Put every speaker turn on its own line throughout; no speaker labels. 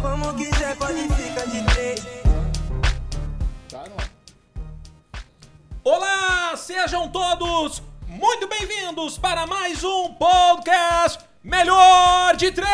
Como quiser, pode ficar de três.
Tá, não.
Olá, sejam todos muito bem-vindos para mais um podcast Melhor de Três!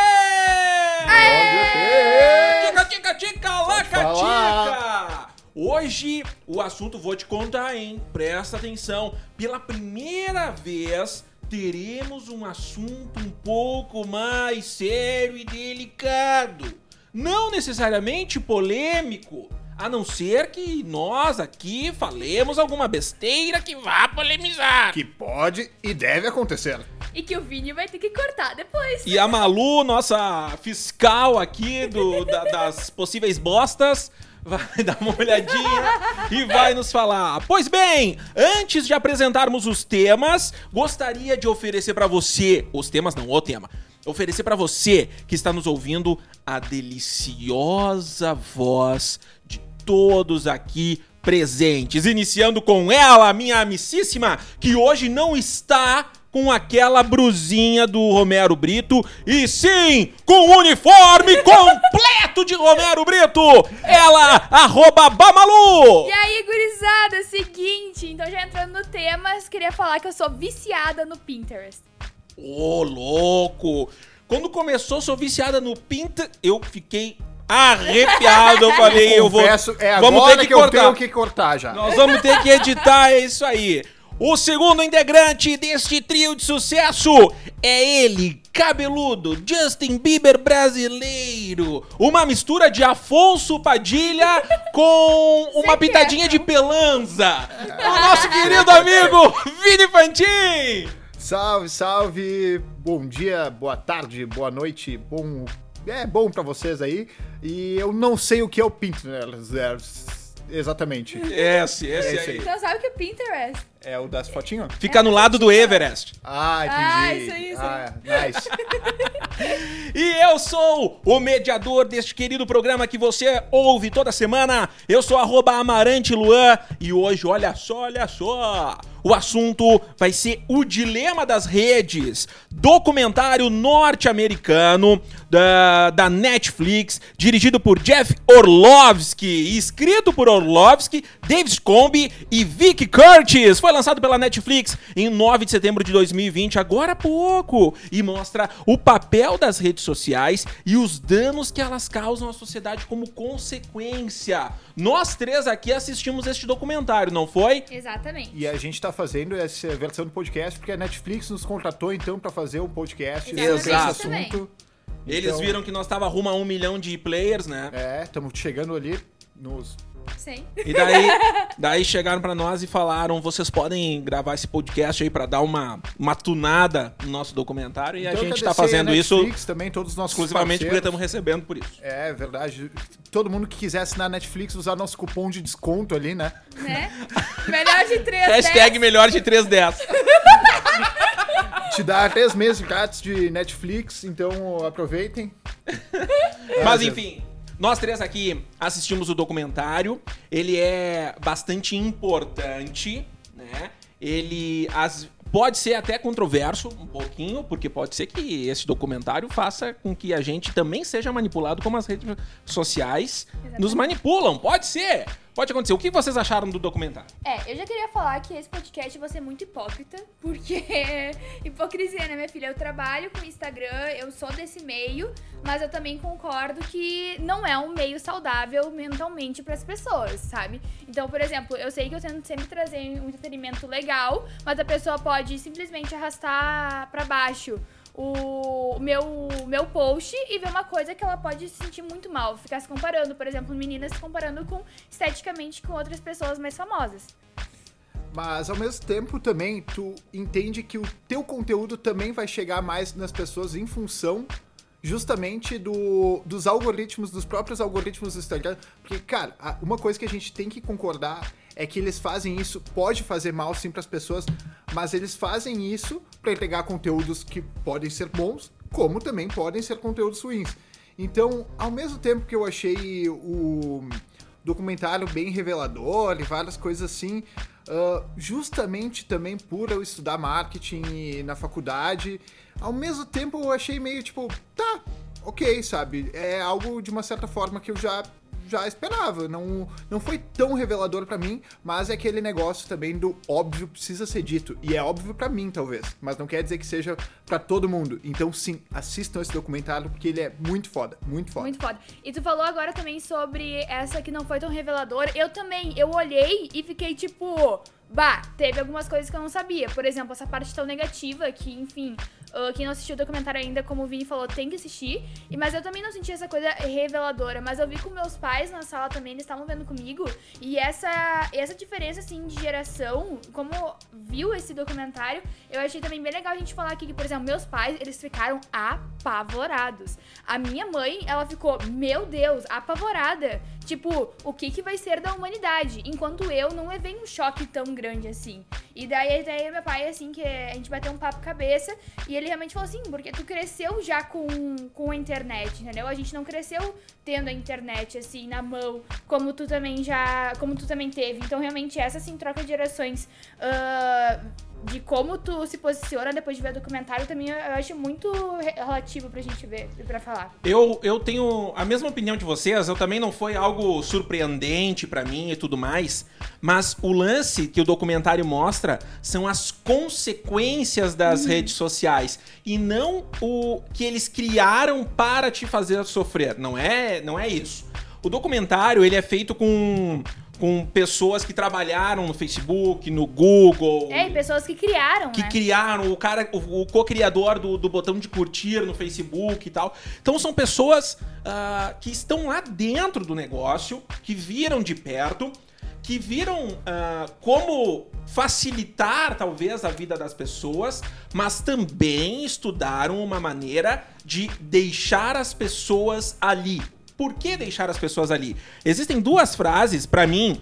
Tica, tica, tica, laca,
falar.
tica! Hoje o assunto vou te contar, hein? Presta atenção. Pela primeira vez teremos um assunto um pouco mais sério e delicado. Não necessariamente polêmico, a não ser que nós aqui falemos alguma besteira que vá polemizar.
Que pode e deve acontecer.
E que o Vini vai ter que cortar depois.
E a Malu, nossa fiscal aqui do, da- das possíveis bostas, vai dar uma olhadinha e vai nos falar. Pois bem, antes de apresentarmos os temas, gostaria de oferecer pra você, os temas não, o tema, oferecer pra você que está nos ouvindo a deliciosa voz de todos aqui presentes, iniciando com ela, minha amicíssima, que hoje não está com aquela brusinha do Romero Brito, e sim, com o uniforme completo de Romero Brito, ela, arroba Bamalu!
E aí, gurizada, seguinte, então já entrando no tema, eu queria falar que eu sou viciada no Pinterest.
Ô, louco! Quando começou, sou viciada no Pinta, eu fiquei arrepiado, eu falei, eu vou...
Confesso, é
vamos
agora
ter que
que, eu
cortar.
tenho que cortar já.
Nós vamos ter que editar, é isso aí. O segundo integrante deste trio de sucesso é ele, cabeludo, Justin Bieber brasileiro. Uma mistura de Afonso Padilha com uma pitadinha de pelanza. O nosso querido amigo Vini Fantin.
Salve, salve. Bom dia, boa tarde, boa noite. Bom. É bom pra vocês aí. E eu não sei o que é o Pinterest. Exatamente.
Esse, esse
Esse
aí.
aí.
Então sabe o que é Pinterest?
É o das fotinhas?
Fica no lado do Everest.
Ah, entendi.
Ah, isso aí, isso aí.
Ah, nice.
E eu sou o mediador deste querido programa que você ouve toda semana. Eu sou arroba Amarante Luan e hoje, olha só, olha só. O assunto vai ser o dilema das redes. Documentário norte-americano da, da Netflix, dirigido por Jeff Orlovsky, escrito por Orlovsky, David Combe e Vic Curtis. Foi lançado pela Netflix em 9 de setembro de 2020, agora há pouco, e mostra o papel das redes sociais e os danos que elas causam à sociedade como consequência. Nós três aqui assistimos este documentário, não foi?
Exatamente.
E a gente tá fazendo essa versão do podcast porque a Netflix nos contratou então pra fazer um podcast sobre
Exato.
esse assunto.
Eles
Então,
viram que nós tava rumo a um milhão de players, né?
É, estamos chegando ali nos.
Sim.
E daí, daí chegaram pra nós e falaram: vocês podem gravar esse podcast aí pra dar uma, uma tunada no nosso documentário. E a
Então,
gente tá
agradecer a
fazendo isso
Netflix, também, todos os nossos
exclusivamente porque
parceiros.
estamos recebendo por isso.
É verdade. Todo mundo que quiser assinar a Netflix, usar nosso cupom de desconto ali, né?
Né? Melhor de três,
Hashtag
dez.
melhor de 310.
Te dá três meses grátis de Netflix, então aproveitem.
Mas enfim, nós três aqui assistimos o documentário. Ele é bastante importante, né? Ele as- pode ser até controverso um pouquinho, porque pode ser que esse documentário faça com que a gente também seja manipulado como as redes sociais
Exatamente.
nos manipulam. Pode ser. Pode acontecer. O que vocês acharam do documentário?
É, eu já queria falar que esse podcast vai ser muito hipócrita, porque hipocrisia, né, minha filha? Eu trabalho com Instagram, eu sou desse meio, mas eu também concordo que não é um meio saudável mentalmente para as pessoas, sabe? Então, por exemplo, eu sei que eu tento sempre trazer um entretenimento legal, mas a pessoa pode simplesmente arrastar para baixo o meu, meu post e ver uma coisa que ela pode se sentir muito mal. Ficar se comparando, por exemplo, meninas se comparando com esteticamente com outras pessoas mais famosas.
Mas ao mesmo tempo também tu entende que o teu conteúdo também vai chegar mais nas pessoas em função justamente do, dos algoritmos, dos próprios algoritmos do Instagram. Porque, cara, uma coisa que a gente tem que concordar é que eles fazem isso, pode fazer mal sim para as pessoas, mas eles fazem isso para entregar conteúdos que podem ser bons, como também podem ser conteúdos ruins. Então, ao mesmo tempo que eu achei o documentário bem revelador e várias coisas assim, ah, justamente também por eu estudar marketing na faculdade. Ao mesmo tempo, eu achei meio tipo, tá, ok, sabe? É algo de uma certa forma que eu já já esperava. Não, não foi tão revelador pra mim, mas é aquele negócio também do óbvio precisa ser dito. E é óbvio pra mim, talvez. Mas não quer dizer que seja pra todo mundo. Então, sim, assistam esse documentário porque ele é muito foda. Muito foda.
Muito foda. E tu falou agora também sobre essa que não foi tão reveladora. Eu também, eu olhei e fiquei tipo. Bah, teve algumas coisas que eu não sabia. Por exemplo, essa parte tão negativa que, enfim, uh, quem não assistiu o documentário ainda, como o Vini falou, tem que assistir. E, mas eu também não senti essa coisa reveladora. Mas eu vi com meus pais na sala também, eles estavam vendo comigo. E essa, essa diferença, assim, de geração, como viu esse documentário, eu achei também bem legal a gente falar aqui que, por exemplo, meus pais, eles ficaram apavorados. A minha mãe, ela ficou, meu Deus, apavorada. Tipo, o que que vai ser da humanidade? Enquanto eu não levei um choque tão grande assim. E daí, daí meu pai, assim, que a gente bateu um papo cabeça, e ele realmente falou assim, porque tu cresceu já com, com a internet, entendeu? A gente não cresceu tendo a internet, assim, na mão, como tu também já, como tu também teve. Então, realmente, essa, assim, troca de gerações... ah, de como tu se posiciona depois de ver o documentário também eu acho muito re- relativo pra gente ver e pra falar.
Eu, eu tenho a mesma opinião de vocês, eu também não foi algo surpreendente pra mim e tudo mais, mas o lance que o documentário mostra são as consequências das redes sociais e não o que eles criaram para te fazer sofrer. Não é, não é isso. O documentário ele é feito com com pessoas que trabalharam no Facebook, no Google,
É, e pessoas que criaram,
que
né?
criaram, o cara, o, o co-criador do, do botão de curtir no Facebook e tal. Então são pessoas ah, que estão lá dentro do negócio, que viram de perto, que viram ah, como facilitar talvez a vida das pessoas, mas também estudaram uma maneira de deixar as pessoas ali. Por que deixar as pessoas ali? Existem duas frases, pra mim,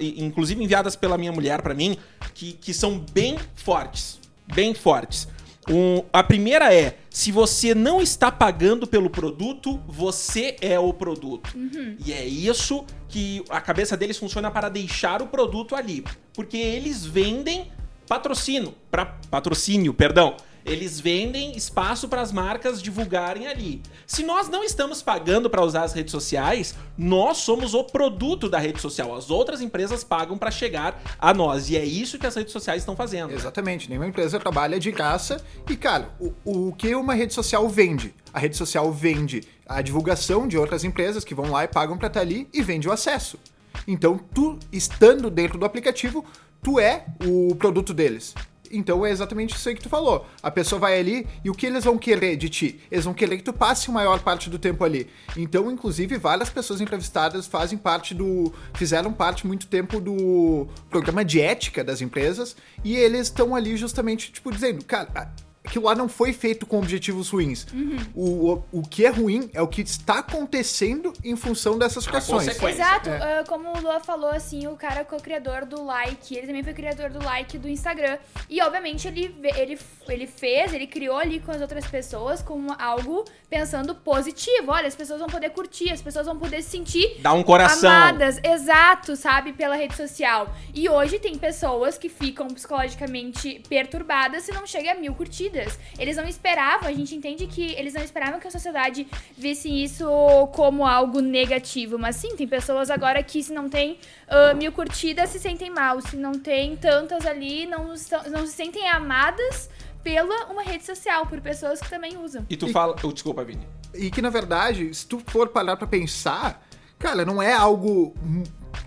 i- inclusive enviadas pela minha mulher pra mim, que, que são bem fortes. Bem fortes. Um, a primeira é: se você não está pagando pelo produto, você é o produto. E é isso que a cabeça deles funciona para deixar o produto ali. Porque eles vendem patrocínio, para patrocínio, perdão. Eles vendem espaço para as marcas divulgarem ali. Se nós não estamos pagando para usar as redes sociais, nós somos o produto da rede social. As outras empresas pagam para chegar a nós. E é isso que as redes sociais estão fazendo.
Exatamente, nenhuma empresa trabalha de graça. E, cara, o, o que uma rede social vende? A rede social vende a divulgação de outras empresas que vão lá e pagam pra estar ali e vende o acesso. Então, tu estando dentro do aplicativo, tu é o produto deles. Então é exatamente isso aí que tu falou. A pessoa vai ali e o que eles vão querer de ti? Eles vão querer que tu passe a maior parte do tempo ali. Então, inclusive, várias pessoas entrevistadas fazem parte do. fizeram parte muito tempo do programa de ética das empresas e eles estão ali justamente, tipo, dizendo, cara. Aquilo lá não foi feito com objetivos ruins. O, o, o que é ruim é o que está acontecendo em função dessas situações.
Exato,
É.
ah, como o Lua falou, assim, o cara co-criador do like, ele também foi criador do like do Instagram. E, obviamente, ele, ele, ele fez, ele criou ali com as outras pessoas com algo pensando positivo. Olha, as pessoas vão poder curtir, as pessoas vão poder se sentir
Dá um coração.
amadas, exato, sabe, pela rede social. E hoje tem pessoas que ficam psicologicamente perturbadas se não chega a mil curtidas. Eles não esperavam, a gente entende que eles não esperavam que a sociedade visse isso como algo negativo. Mas sim, tem pessoas agora que se não tem ah, mil curtidas se sentem mal. Se não tem tantas ali, não, estão- não se sentem amadas pela uma rede social, por pessoas que também usam.
E tu fala. Oh, desculpa, Vini.
E que, na verdade, se tu for parar pra pensar, cara, não é algo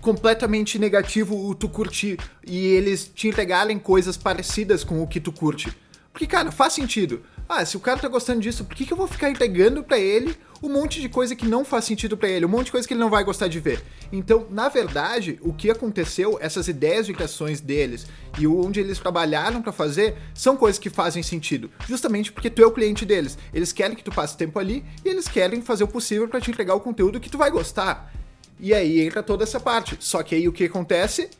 completamente negativo o tu curtir e eles te entregarem coisas parecidas com o que tu curte. Porque, cara, faz sentido. Ah, se o cara tá gostando disso, por que, que eu vou ficar entregando pra ele um monte de coisa que não faz sentido pra ele, um monte de coisa que ele não vai gostar de ver? Então, na verdade, o que aconteceu, essas ideias de criações deles e onde eles trabalharam pra fazer, são coisas que fazem sentido. Justamente porque tu é o cliente deles. Eles querem que tu passe tempo ali e eles querem fazer o possível pra te entregar o conteúdo que tu vai gostar. E aí entra toda essa parte. Só que aí o que acontece?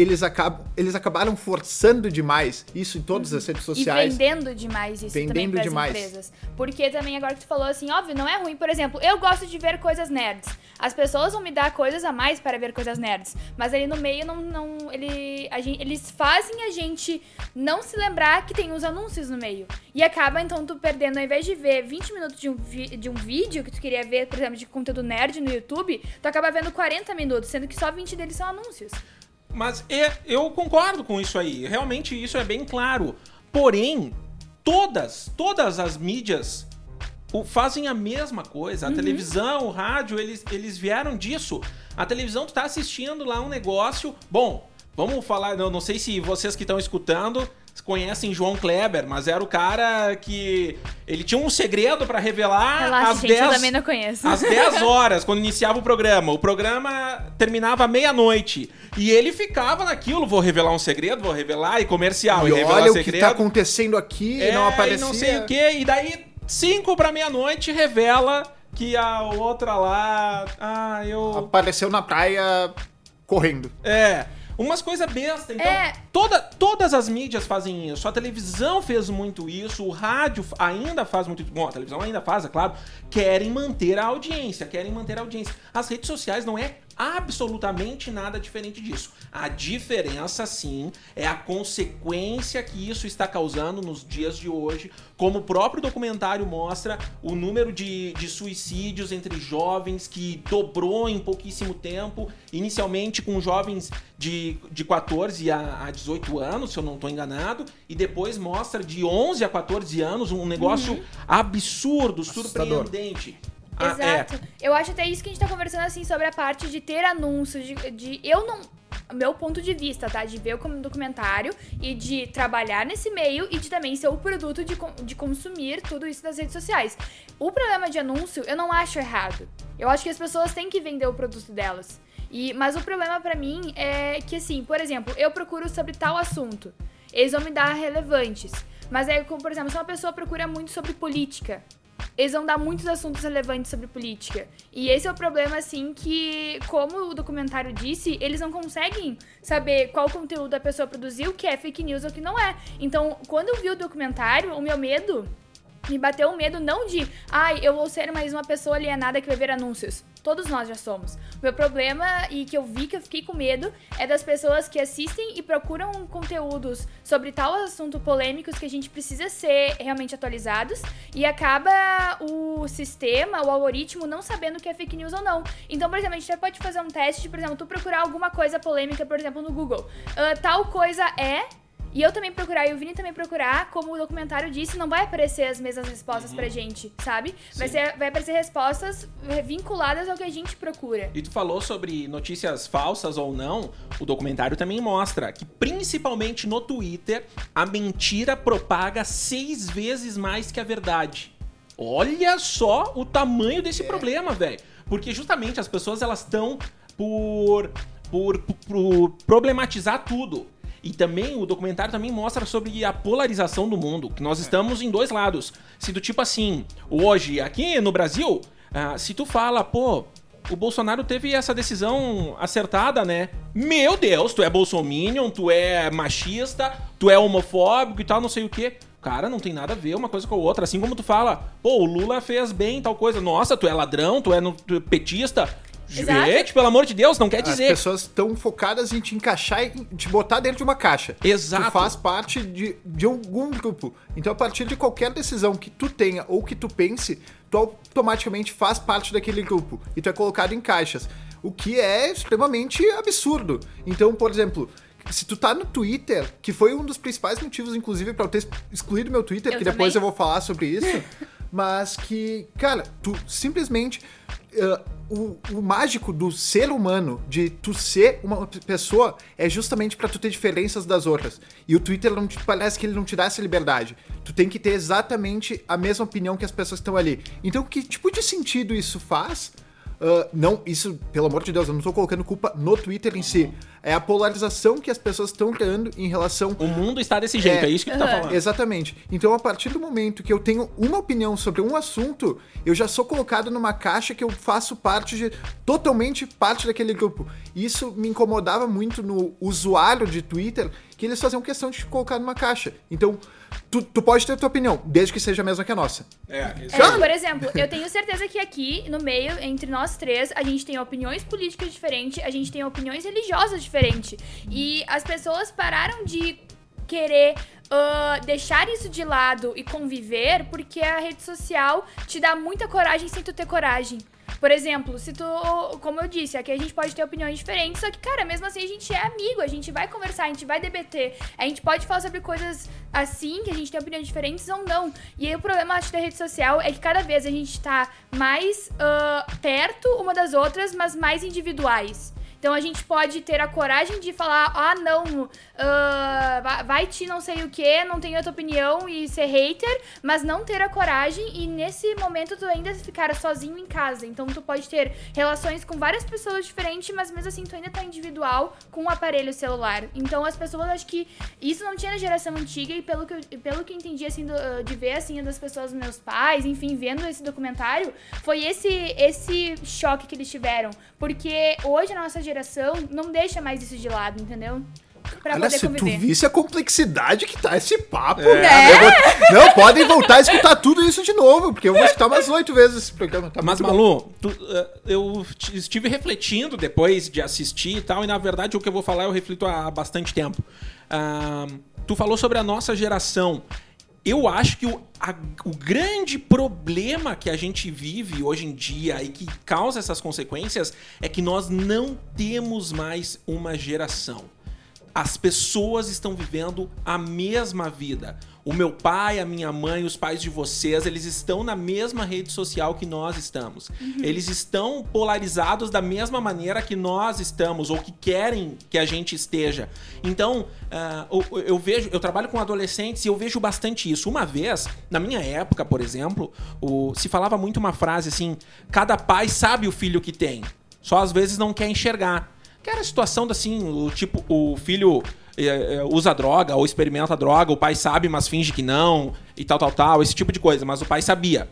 Eles, acabam, eles acabaram forçando demais isso em todas as redes
E
sociais.
vendendo demais isso também
Vendendo
para as
demais.
empresas. Porque também agora que tu falou assim, óbvio, não é ruim. Por exemplo, eu gosto de ver coisas nerds. As pessoas vão me dar coisas a mais para ver coisas nerds. Mas ali no meio não. não ele, gente- eles fazem a gente não se lembrar que tem os anúncios no meio. E acaba então tu perdendo, ao invés de ver 20 minutos de um, vi- de um vídeo que tu queria ver, por exemplo, de conteúdo nerd no YouTube, tu acaba vendo 40 minutos, sendo que só 20 deles são anúncios.
Mas é, eu concordo com isso aí. Realmente isso é bem claro. Porém, todas, todas as mídias o- fazem a mesma coisa. A televisão, o rádio, eles, eles vieram disso. A televisão, tu tá assistindo lá um negócio. Bom, vamos falar. Não sei se vocês que estão escutando conhecem João Kleber, mas era o cara que. Ele tinha um segredo pra revelar
Relaxa,
às
gente, eu
10
também não conheço.
às 10 horas, quando iniciava o programa. O programa terminava à meia-noite. E ele ficava naquilo, vou revelar um segredo, vou revelar, e comercial, e,
E
revelar
olha o que
segredo.
tá acontecendo aqui
é,
e não aparecia.
E não sei o quê. E daí, 5 pra meia-noite, revela que a outra lá. Ah, eu.
Apareceu na praia correndo.
É. Umas coisas bestas. Então,
É.
toda, todas as mídias fazem isso. A televisão fez muito isso, o rádio ainda faz muito isso. Bom, a televisão ainda faz, é claro. Querem manter a audiência, querem manter a audiência. As redes sociais não é absolutamente nada diferente disso. A diferença, sim, é a consequência que isso está causando nos dias de hoje. Como o próprio documentário mostra, o número de, de suicídios entre jovens que dobrou em pouquíssimo tempo. Inicialmente com jovens de, de 14 a, a 18 anos, se eu não estou enganado. E depois mostra de 11 a 14 anos um negócio absurdo,
Assustador.
surpreendente. Ah, é.
Exato. Eu acho até isso que a gente tá conversando assim sobre a parte de ter anúncios, de, de eu não. Meu ponto de vista, tá? De ver como documentário e de trabalhar nesse meio e de também ser o produto de, de consumir tudo isso das redes sociais. O problema de anúncio, eu não acho errado. Eu acho que as pessoas têm que vender o produto delas. E, mas o problema pra mim é que, assim, por exemplo, eu procuro sobre tal assunto. Eles vão me dar relevantes. Mas aí, como, por exemplo, se uma pessoa procura muito sobre política, eles vão dar muitos assuntos relevantes sobre política. E esse é o problema, assim, que, como o documentário disse, eles não conseguem saber qual conteúdo a pessoa produziu, que é fake news ou que não é. Então, quando eu vi o documentário, o meu medo. Me bateu o medo não de, ai, eu vou ser mais uma pessoa alienada que vai ver anúncios. Todos nós já somos. O meu problema, e que eu vi que eu fiquei com medo, é das pessoas que assistem e procuram conteúdos sobre tal assunto polêmicos que a gente precisa ser realmente atualizados e acaba o sistema, o algoritmo, não sabendo que é fake news ou não. Então, por exemplo, a gente pode fazer um teste por exemplo, tu procurar alguma coisa polêmica, por exemplo, no Google. Ah, tal coisa é. E eu também procurar, e o Vini também procurar, como o documentário disse, não vai aparecer as mesmas respostas pra gente, sabe? Vai, ser, vai aparecer respostas vinculadas ao que a gente procura.
E tu falou sobre notícias falsas ou não, o documentário também mostra que, principalmente no Twitter, a mentira propaga seis vezes mais que a verdade. Olha só o tamanho desse problema, velho. Porque justamente as pessoas elas estão por, por, por problematizar tudo. E também o documentário também mostra sobre a polarização do mundo, que nós estamos em dois lados. Se do tipo assim, hoje aqui no Brasil, ah, se tu fala, pô, o Bolsonaro teve essa decisão acertada, né? Meu Deus, tu é bolsominion, tu é machista, tu é homofóbico e tal, não sei o quê. Cara, não tem nada a ver uma coisa com a outra. Assim como tu fala, pô, o Lula fez bem tal coisa. Nossa, tu é ladrão, tu é, tu é petista.
Exato.
Gente, pelo amor de Deus, não quer
As
dizer.
pessoas estão focadas em te encaixar e te botar dentro de uma caixa.
Exato.
Tu faz parte de, de algum grupo. Então, a partir de qualquer decisão que tu tenha ou que tu pense, tu automaticamente faz parte daquele grupo. E tu é colocado em caixas. O que é extremamente absurdo. Então, por exemplo. Se tu tá no Twitter, que foi um dos principais motivos, inclusive, pra eu ter excluído meu Twitter,
Eu
que depois
também.
eu vou falar sobre isso, mas que, cara, tu simplesmente. eh, o, o mágico do ser humano, de tu ser uma pessoa, é justamente pra tu ter diferenças das outras. E o Twitter não te, parece que ele não te dá essa liberdade. Tu tem que ter exatamente a mesma opinião que as pessoas que estão ali. Então, que tipo de sentido isso faz? Ah, não, isso, pelo amor de Deus, eu não tô colocando culpa no Twitter em si. É a polarização que as pessoas estão criando em relação
O mundo está desse jeito, é,
É.
isso que tu tá falando.
Exatamente. Então, a partir do momento que eu tenho uma opinião sobre um assunto, eu já sou colocado numa caixa que eu faço parte de. totalmente parte daquele grupo. Isso me incomodava muito no usuário de Twitter, que eles faziam questão de te colocar numa caixa. Então, tu, tu pode ter tua opinião, desde que seja a mesma que a nossa.
É, isso.
É, por exemplo, eu tenho certeza que aqui, no meio, entre nós três, a gente tem opiniões políticas diferentes, a gente tem opiniões religiosas diferentes. E as pessoas pararam de querer ah, deixar isso de lado e conviver porque a rede social te dá muita coragem sem tu ter coragem. Por exemplo, se tu, como eu disse, aqui a gente pode ter opiniões diferentes, só que, cara, mesmo assim a gente é amigo, a gente vai conversar, a gente vai debater, a gente pode falar sobre coisas assim, que a gente tem opiniões diferentes ou não. E aí o problema acho, da rede social é que cada vez a gente tá mais ah, perto uma das outras, mas mais individuais. Então a gente pode ter a coragem de falar, ah, não, ah, vai- te não sei o que, não tenho outra opinião e ser hater, mas não ter a coragem e nesse momento tu ainda ficar sozinho em casa. Então tu pode ter relações com várias pessoas diferentes, mas mesmo assim tu ainda tá individual com o aparelho celular. Então as pessoas, acho que isso não tinha na geração antiga e pelo que eu, pelo que eu entendi, assim, do- de ver, assim, das pessoas, meus pais, enfim, vendo esse documentário, foi esse, esse choque que eles tiveram. Porque hoje a nossa geração não deixa mais isso de lado, entendeu? Pra
Olha,
poder
se tu
conviver.
visse a complexidade que tá esse papo.
É.
eu vou- Não, podem voltar a escutar tudo isso de novo, porque eu vou escutar umas oito vezes esse programa. Tá
Mas. Malu, tu, eh, eu estive refletindo depois de assistir e tal, e na verdade o que eu vou falar eu reflito há bastante tempo. Ah, tu falou sobre a nossa geração. Eu acho que o, a- o grande problema que a gente vive hoje em dia e que causa essas consequências é que nós não temos mais uma geração. As pessoas estão vivendo a mesma vida. O meu pai, a minha mãe, os pais de vocês, eles estão na mesma rede social que nós estamos. Eles estão polarizados da mesma maneira que nós estamos ou que querem que a gente esteja. Então, ah, eu, eu vejo, eu trabalho com adolescentes e eu vejo bastante isso. Uma vez, na minha época, por exemplo, o- se falava muito uma frase assim: cada pai sabe o filho que tem, só às vezes não quer enxergar. Que era a situação assim, o tipo, o filho usa droga ou experimenta droga, o pai sabe, mas finge que não, e tal, tal, tal, esse tipo de coisa, mas o pai sabia.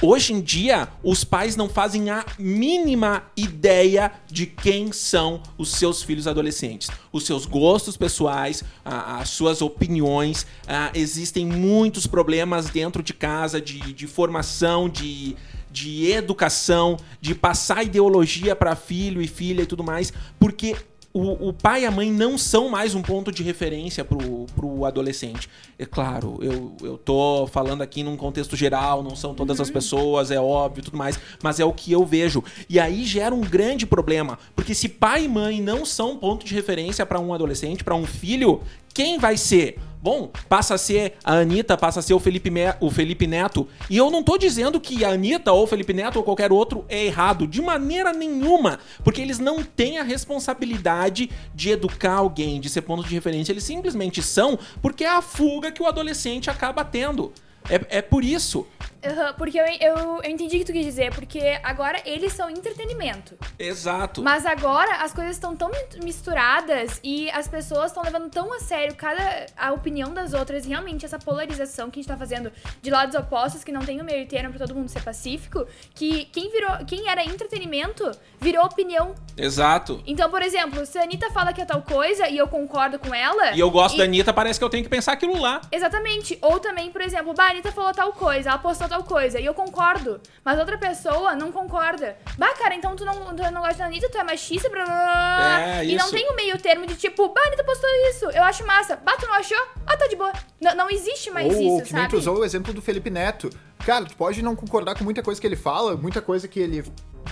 Hoje em dia, os pais não fazem a mínima ideia de quem são os seus filhos adolescentes. Os seus gostos pessoais, as suas opiniões. existem muitos problemas dentro de casa de, de formação, de, de educação, de passar ideologia para filho e filha e tudo mais, porque o, o pai e a mãe não são mais um ponto de referência pro, pro adolescente. É claro, eu, eu tô falando aqui num contexto geral, não são todas as pessoas, é óbvio e tudo mais, mas é o que eu vejo. E aí gera um grande problema, porque se pai e mãe não são ponto de referência para um adolescente, para um filho, quem vai ser? Bom, passa a ser a Anitta, passa a ser o Felipe, o Felipe Neto. E eu não tô dizendo que a Anitta ou o Felipe Neto ou qualquer outro é errado, de maneira nenhuma. Porque eles não têm a responsabilidade de educar alguém, de ser ponto de referência. Eles simplesmente são porque é a fuga que o adolescente acaba tendo. É, é por isso.
Aham, porque eu, eu, eu entendi o que tu quis dizer, porque agora eles são entretenimento.
Exato.
Mas agora as coisas estão tão mi- misturadas e as pessoas estão levando tão a sério cada a opinião das outras e realmente essa polarização que a gente tá fazendo de lados opostos que não tem o meio termo pra todo mundo ser pacífico, que quem virou, quem era entretenimento virou opinião.
Exato.
Então, por exemplo, se a Anitta fala que é tal coisa e eu concordo com ela,
E eu gosto da Anitta, parece que eu tenho que pensar aquilo lá.
Exatamente. Ou também, por exemplo, a Anitta falou tal coisa, ela postou tal coisa, e eu concordo. Mas outra pessoa não concorda. Bah, cara, então tu não, tu não gosta da Anitta, tu é machista, blá, blá, blá.
É,
E não
isso.
tem o meio termo de tipo, bah, a Anitta postou isso, eu acho massa. Bah, tu não achou? Ah, tá de boa. Não, não existe mais
Ou
isso,
que nem
sabe?
tu usou o exemplo do Felipe Neto. Cara, tu pode não concordar com muita coisa que ele fala, muita coisa que ele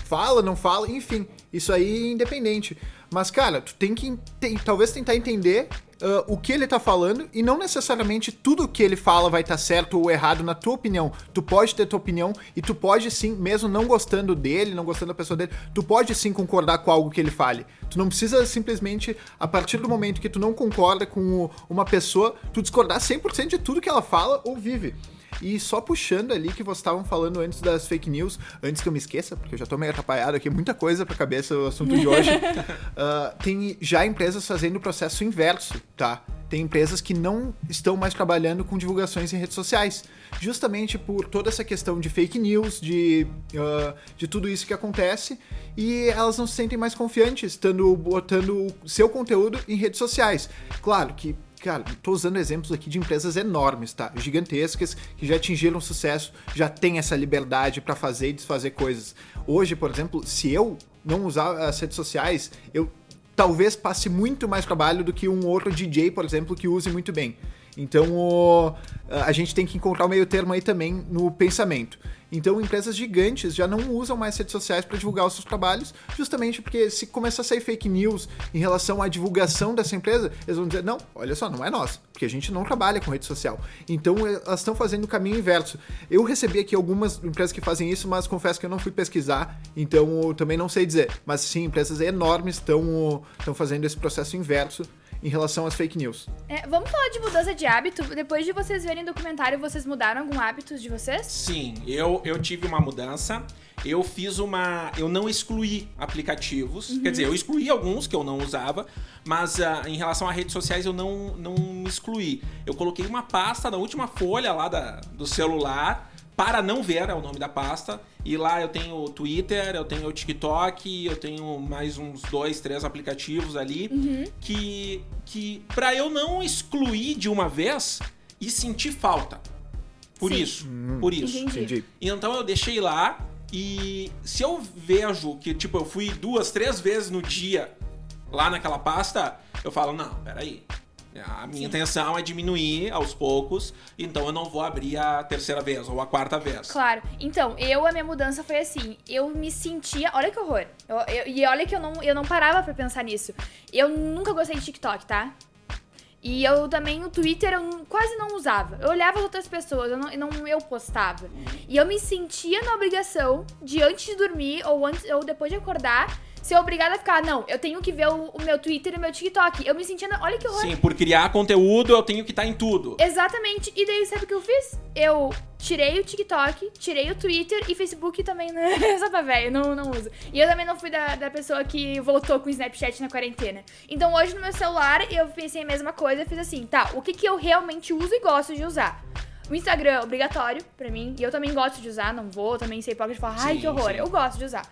fala, não fala, enfim. Isso aí é independente. Mas, cara, tu tem que ente- talvez tentar entender ah, o que ele tá falando e não necessariamente tudo que ele fala vai estar certo ou errado na tua opinião. Tu pode ter tua opinião e tu pode sim, mesmo não gostando dele, não gostando da pessoa dele, tu pode sim concordar com algo que ele fale. Tu não precisa simplesmente, a partir do momento que tu não concorda com o- uma pessoa, tu discordar 100% de tudo que ela fala ou vive. E só puxando ali que vocês estavam falando antes das fake news, antes que eu me esqueça, porque eu já tô meio atrapalhado aqui, muita coisa pra cabeça o assunto de hoje. Ah, tem já empresas fazendo o processo inverso, tá? Tem empresas que não estão mais trabalhando com divulgações em redes sociais, justamente por toda essa questão de fake news, de, ah, de tudo isso que acontece, e elas não se sentem mais confiantes estando botando o seu conteúdo em redes sociais. Claro que Cara, tô usando exemplos aqui de empresas enormes, tá? Gigantescas, que já atingiram sucesso, já tem essa liberdade para fazer e desfazer coisas. Hoje, por exemplo, se eu não usar as redes sociais, eu talvez passe muito mais trabalho do que um outro DJ, por exemplo, que use muito bem. Então, o- a gente tem que encontrar o meio termo aí também no pensamento. Então, empresas gigantes já não usam mais redes sociais para divulgar os seus trabalhos, justamente porque se começar a sair fake news em relação à divulgação dessa empresa, eles vão dizer: não, olha só, não é nossa, porque a gente não trabalha com rede social. Então, eh, elas estão fazendo o caminho inverso. Eu recebi aqui algumas empresas que fazem isso, mas confesso que eu não fui pesquisar, então também não sei dizer. Mas sim, empresas enormes estão fazendo esse processo inverso em relação às fake news.
É, vamos falar de mudança de hábito. Depois de vocês verem o documentário, vocês mudaram algum hábito de vocês?
Sim, eu, eu tive uma mudança. Eu fiz uma. Eu não excluí aplicativos. Quer dizer, eu excluí alguns que eu não usava, mas ah, em relação a redes sociais eu não, não me excluí. Eu coloquei uma pasta na última folha lá da, do celular. Para não ver é o nome da pasta. E lá eu tenho o Twitter, eu tenho o TikTok, eu tenho mais uns dois, três aplicativos ali. Que, que para eu não excluir de uma vez e sentir falta. Por
Sim.
isso. Por isso.
Entendi.
Entendi.
Então eu deixei lá e se eu vejo que, tipo, eu fui duas, três vezes no dia lá naquela pasta, eu falo, não, peraí. A minha intenção é diminuir aos poucos, então eu não vou abrir a terceira vez ou a quarta vez.
Claro. Então, eu, a minha mudança foi assim. Eu me sentia. Olha que horror. Eu- eu- e olha que eu não, eu não parava pra pensar nisso. Eu nunca gostei de TikTok, tá? E eu também, o Twitter, eu quase não usava. Eu olhava as outras pessoas, eu não, não eu postava. E eu me sentia na obrigação de, antes de dormir ou, antes, ou depois de acordar, ser obrigada a ficar. Não, eu tenho que ver o, o meu Twitter e o meu TikTok. Eu me sentia. na- Olha que horror.
Sim, por criar conteúdo eu tenho que estar em tudo.
Exatamente. E daí, sabe o que eu fiz? Eu tirei o TikTok, tirei o Twitter e Facebook também, né? Só pra velho, não, não uso. E eu também não fui da, da pessoa que voltou com o Snapchat na quarentena. Então hoje no meu celular eu pensei a mesma coisa e fiz assim, tá, o que, que eu realmente uso e gosto de usar? O Instagram é obrigatório pra mim, e eu também gosto de usar, não vou também ser hipócrita e falar, ai que horror,
sim.
eu gosto de usar.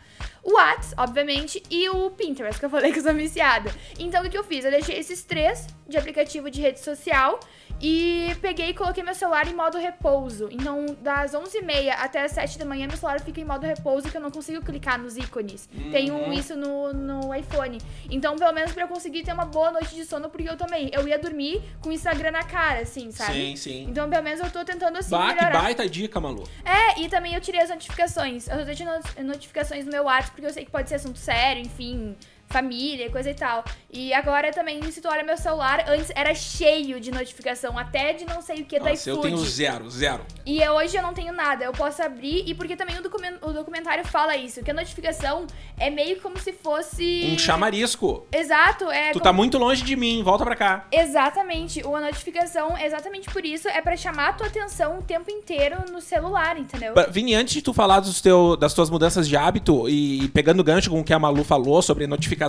O Whats, obviamente, e o Pinterest, que eu falei que eu sou viciada. Então, o que eu fiz? Eu deixei esses três de aplicativo de rede social e peguei e coloquei meu celular em modo repouso. Então, das 11h30 até as 7 da manhã, meu celular fica em modo repouso, que eu não consigo clicar nos ícones. Tenho isso no, no iPhone. Então, pelo menos pra eu conseguir ter uma boa noite de sono, porque eu também, eu ia dormir com o Instagram na cara, assim, sabe?
Sim, sim.
Então, pelo menos eu tô tentando, assim,
Bah, que
melhorar.
baita dica, Malu.
É, e também eu tirei as notificações. Eu deixei not- notificações no meu WhatsApp, porque eu sei que pode ser assunto sério, enfim, família, coisa e tal. E agora também, se tu olha meu celular, antes era cheio de notificação, até de não sei o que da
Nossa, eu
iFood.
tenho zero, zero.
E eu- hoje eu não tenho nada, eu posso abrir, e porque também o, documen- o documentário fala isso, que a notificação é meio como se fosse...
Um chamarisco.
Exato, é...
Tu
como-
tá muito longe de mim, volta pra cá.
Exatamente, uma notificação, exatamente por isso, é pra chamar a tua atenção o tempo inteiro no celular, entendeu?
Vini, antes de tu falar dos teu, das tuas mudanças de hábito e pegando o gancho com o que a Malu falou sobre notificação,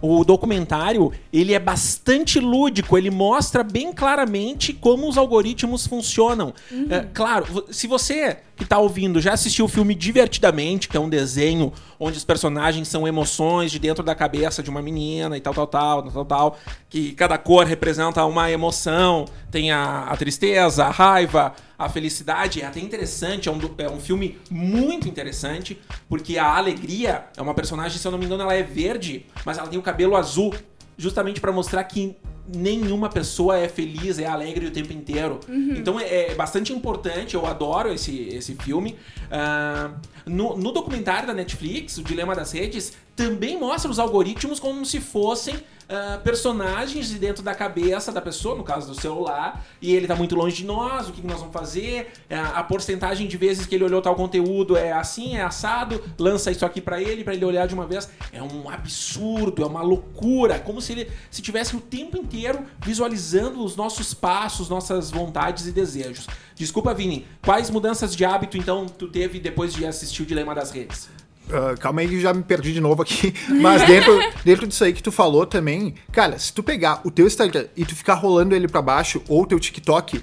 o documentário, ele é bastante lúdico, ele mostra bem claramente como os algoritmos funcionam. É, claro, se você que tá ouvindo já assistiu o filme Divertidamente, que é um desenho onde os personagens são emoções de dentro da cabeça de uma menina e tal, tal, tal, tal, tal, tal que cada cor representa uma emoção, tem a, a tristeza, a raiva, a felicidade. É até interessante, é um, é um filme muito interessante, porque a alegria é uma personagem, se eu não me engano, ela é verde, mas ela tem o cabelo azul, justamente pra mostrar que nenhuma pessoa é feliz, é alegre o tempo inteiro. Então é, é bastante importante, eu adoro esse, esse filme. Ah, no, no documentário da Netflix, O Dilema das Redes, também mostra os algoritmos como se fossem ah, personagens de dentro da cabeça da pessoa, no caso do celular, e ele tá muito longe de nós, o que, que nós vamos fazer? É, a porcentagem de vezes que ele olhou tal conteúdo é assim, é assado, lança isso aqui pra ele, pra ele olhar de uma vez. É um absurdo, é uma loucura, como se ele se tivesse o tempo inteiro visualizando os nossos passos, nossas vontades e desejos. Desculpa, Vini, quais mudanças de hábito então tu teve depois de assistir o Dilema das Redes?
Ah, calma aí que já me perdi de novo aqui. Mas dentro, dentro disso aí que tu falou também, cara, se tu pegar o teu Instagram e tu ficar rolando ele pra baixo, ou o teu TikTok,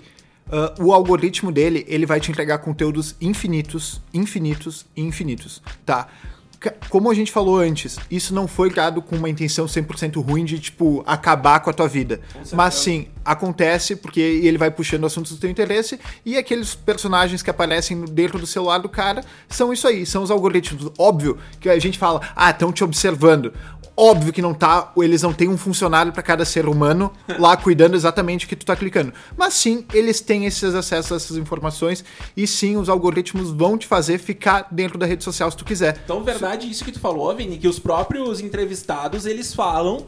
ah, o algoritmo dele, ele vai te entregar conteúdos infinitos, infinitos e infinitos, tá? Como a gente falou antes, isso não foi criado com uma intenção 100% ruim de, tipo, acabar com a tua vida. Mas sim, acontece porque ele vai puxando assuntos do teu interesse e aqueles personagens que aparecem dentro do celular do cara são isso aí, são os algoritmos. Óbvio que a gente fala, ah, estão te observando. Óbvio que não tá, eles não têm um funcionário para cada ser humano lá cuidando exatamente o que tu tá clicando. Mas sim, eles têm esses acessos a essas informações e sim, os algoritmos vão te fazer ficar dentro da rede social se tu quiser.
Então, verdade, isso que tu falou, Vini, que os próprios entrevistados, eles falam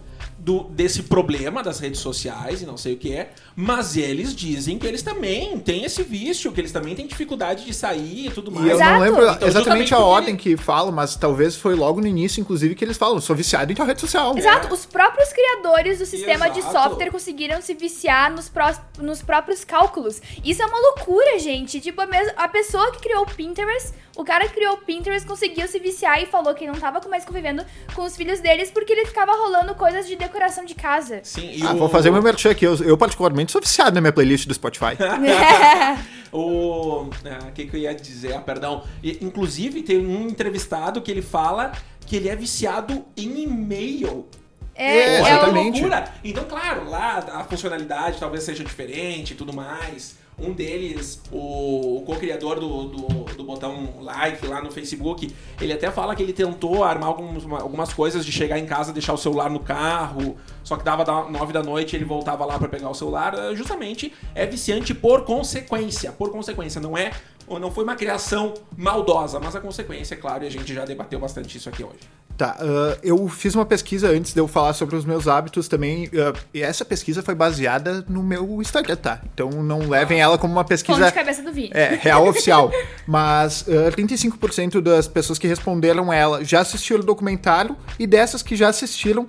do, desse problema das redes sociais e não sei o que é, mas eles dizem que eles também têm esse vício, que eles também têm dificuldade de sair e tudo mais.
E eu
Exato.
não lembro
Então,
exatamente a ordem que falam, mas talvez foi logo no início, inclusive, que eles falam, sou viciado em tua rede social.
Exato, os próprios criadores do sistema de
Exato.
software conseguiram se viciar nos, prós- nos próprios cálculos. Isso é uma loucura, gente. Tipo, a, a pessoa que criou o Pinterest, o cara que criou o Pinterest conseguiu se viciar e falou que não tava mais convivendo com os filhos deles porque ele ficava rolando coisas de decoração de casa.
Sim, e
Ah,
o-
vou fazer meu merchan aqui. Eu, eu, particularmente, sou viciado na minha playlist do Spotify.
O ah, que, que eu ia dizer? Ah, perdão. E, inclusive, tem um entrevistado que ele fala que ele é viciado em e-mail.
É,
É,
é,
uma
o-
loucura. Então, claro, lá a funcionalidade talvez seja diferente e tudo mais. Um deles, o, co-criador do, do, do botão like lá no Facebook, ele até fala que ele tentou armar alguns, uma- algumas coisas de chegar em casa, deixar o celular no carro, só que dava da- nove da noite ele voltava lá pra pegar o celular. Justamente é viciante por consequência. Por consequência, não é. Ou Não foi uma criação maldosa, mas a consequência, é claro, e a gente já debateu bastante isso aqui hoje.
Tá, ah, eu fiz uma pesquisa antes de eu falar sobre os meus hábitos também, ah, e essa pesquisa foi baseada no meu Instagram, tá? Então não levem ela como uma pesquisa
de cabeça do Vini.
é, real oficial. Mas ah, 35% das pessoas que responderam ela já assistiram o documentário, e dessas que já assistiram,